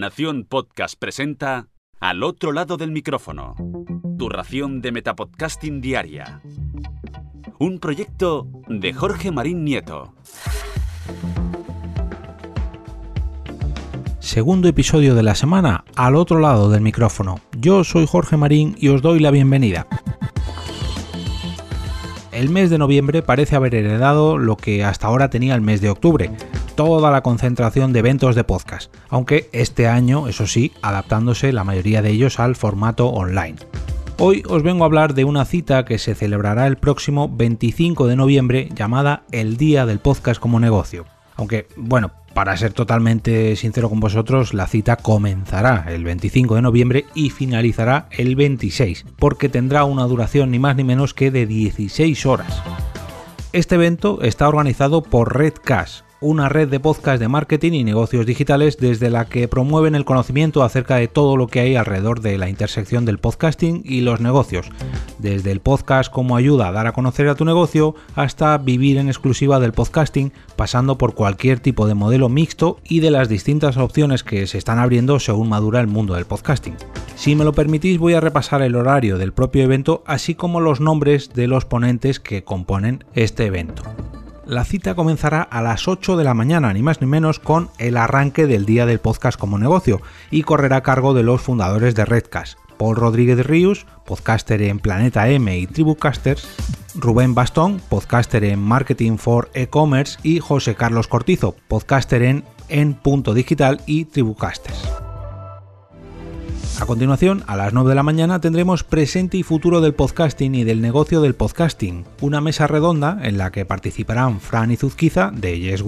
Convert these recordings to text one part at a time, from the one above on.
Nación Podcast presenta Al otro lado del micrófono. Tu ración de Metapodcasting Diaria. Un proyecto de Jorge Marín Nieto. Segundo episodio de la semana, al otro lado del micrófono. Yo soy Jorge Marín y os doy la bienvenida. El mes de noviembre parece haber heredado lo que hasta ahora tenía el mes de octubre, toda la concentración de eventos de podcast, aunque este año, eso sí, adaptándose la mayoría de ellos al formato online. Hoy os vengo a hablar de una cita que se celebrará el próximo 25 de noviembre llamada El Día del Podcast como Negocio. Aunque, bueno, para ser totalmente sincero con vosotros, la cita comenzará el 25 de noviembre y finalizará el 26, porque tendrá una duración ni más ni menos que de 16 horas. Este evento está organizado por Redcast, una red de podcast de marketing y negocios digitales desde la que promueven el conocimiento acerca de todo lo que hay alrededor de la intersección del podcasting y los negocios, desde el podcast como ayuda a dar a conocer a tu negocio hasta vivir en exclusiva del podcasting, pasando por cualquier tipo de modelo mixto y de las distintas opciones que se están abriendo según madura el mundo del podcasting. Si me lo permitís voy a repasar el horario del propio evento así como los nombres de los ponentes que componen este evento. La cita comenzará a las 8 de la mañana, ni más ni menos, con el arranque del día del podcast como negocio y correrá a cargo de los fundadores de Redcast, Paul Rodríguez Ríos, podcaster en Planeta M y Tribucasters, Rubén Bastón, podcaster en Marketing for E-Commerce y José Carlos Cortizo, podcaster en En Punto Digital y Tribucasters. A continuación, a las 9 de la mañana tendremos presente y futuro del podcasting y del negocio del podcasting, una mesa redonda en la que participarán Fran Izuzquiza de Yes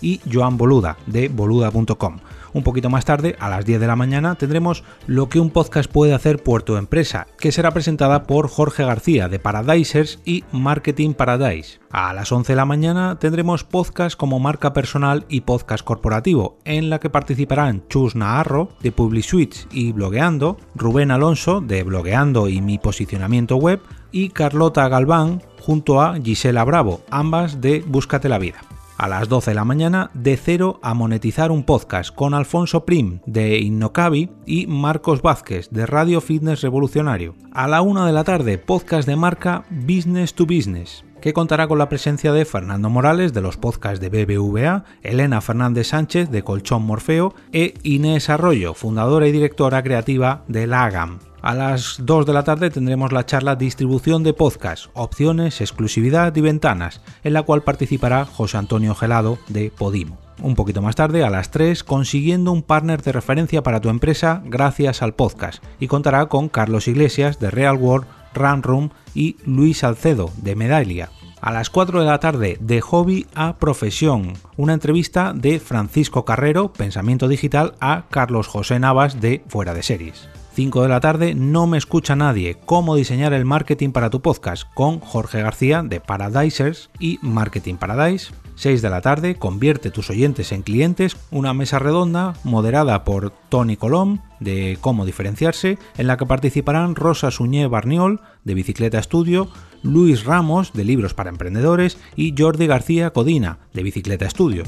y Joan Boluda de boluda.com un poquito más tarde, a las 10 de la mañana, tendremos lo que un podcast puede hacer por tu empresa, que será presentada por Jorge García de Paradisers y Marketing Paradise. A las 11 de la mañana tendremos podcast como marca personal y podcast corporativo, en la que participarán Chus Naharro de PubliSwitch y Blogueando, Rubén Alonso de Blogueando y Mi Posicionamiento Web y Carlota Galván junto a Gisela Bravo, ambas de Búscate la Vida a las 12 de la mañana de cero a monetizar un podcast con Alfonso Prim de Innocabi y Marcos Vázquez de Radio Fitness Revolucionario. A la 1 de la tarde podcast de marca Business to Business que contará con la presencia de Fernando Morales de los podcasts de BBVA, Elena Fernández Sánchez de Colchón Morfeo e Inés Arroyo, fundadora y directora creativa de la AGAM. A las 2 de la tarde tendremos la charla Distribución de podcast, opciones, exclusividad y ventanas, en la cual participará José Antonio Gelado de Podimo. Un poquito más tarde, a las 3, consiguiendo un partner de referencia para tu empresa gracias al podcast, y contará con Carlos Iglesias de Real World, Run Room y Luis Salcedo de Medallia. A las 4 de la tarde, de hobby a profesión, una entrevista de Francisco Carrero, Pensamiento Digital, a Carlos José Navas de Fuera de Series. 5 de la tarde, No me escucha nadie, cómo diseñar el marketing para tu podcast con Jorge García de Paradisers y Marketing Paradise. 6 de la tarde, Convierte tus oyentes en clientes, una mesa redonda moderada por Tony Colom de Cómo diferenciarse, en la que participarán Rosa Suñé Barniol de Bicicleta Estudio, Luis Ramos de Libros para Emprendedores y Jordi García Codina de Bicicleta Estudio.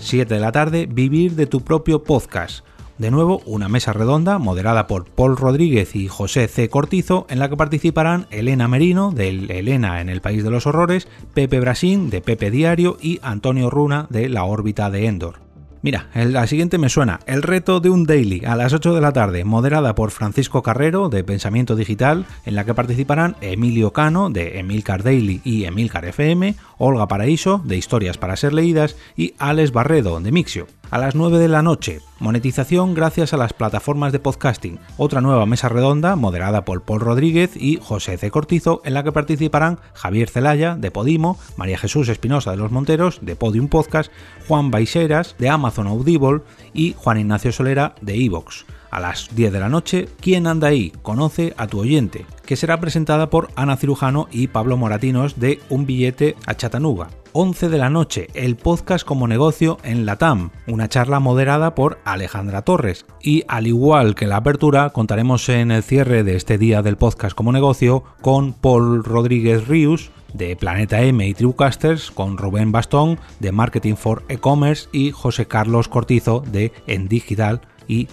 7 de la tarde, Vivir de tu propio podcast de nuevo, una mesa redonda moderada por Paul Rodríguez y José C. Cortizo, en la que participarán Elena Merino, del Elena en el País de los Horrores, Pepe Brasín, de Pepe Diario, y Antonio Runa, de La órbita de Endor. Mira, la siguiente me suena. El reto de un daily a las 8 de la tarde, moderada por Francisco Carrero de Pensamiento Digital, en la que participarán Emilio Cano de Emilcar Daily y Emilcar FM, Olga Paraíso de Historias para ser leídas y Alex Barredo de Mixio. A las 9 de la noche, monetización gracias a las plataformas de podcasting. Otra nueva mesa redonda moderada por Paul Rodríguez y José C. Cortizo, en la que participarán Javier Celaya de Podimo, María Jesús Espinosa de Los Monteros de Podium Podcast, Juan Baixeras de Amazon Audible y Juan Ignacio Solera de Evox a las 10 de la noche, ¿Quién anda ahí? Conoce a tu oyente, que será presentada por Ana Cirujano y Pablo Moratinos de Un billete a Chattanooga. 11 de la noche, el podcast como negocio en la TAM, una charla moderada por Alejandra Torres. Y al igual que la apertura, contaremos en el cierre de este día del podcast como negocio con Paul Rodríguez Rius, de Planeta M y Tribucasters con Rubén Bastón de Marketing for E-Commerce y José Carlos Cortizo de En Digital y.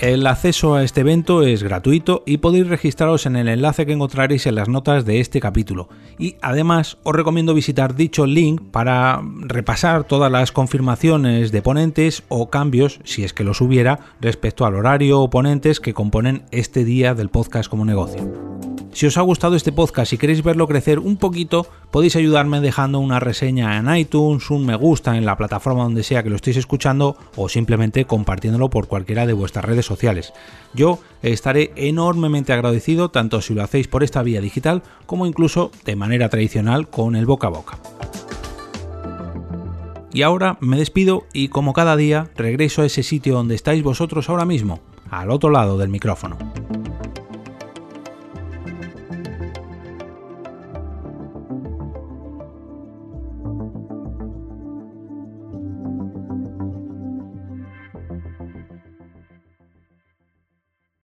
El acceso a este evento es gratuito y podéis registraros en el enlace que encontraréis en las notas de este capítulo. Y además os recomiendo visitar dicho link para repasar todas las confirmaciones de ponentes o cambios, si es que los hubiera, respecto al horario o ponentes que componen este día del podcast como negocio. Si os ha gustado este podcast y queréis verlo crecer un poquito, podéis ayudarme dejando una reseña en iTunes, un me gusta en la plataforma donde sea que lo estéis escuchando o simplemente compartiéndolo por cualquiera de vuestras redes sociales. Yo estaré enormemente agradecido tanto si lo hacéis por esta vía digital como incluso de manera tradicional con el boca a boca. Y ahora me despido y como cada día regreso a ese sitio donde estáis vosotros ahora mismo, al otro lado del micrófono.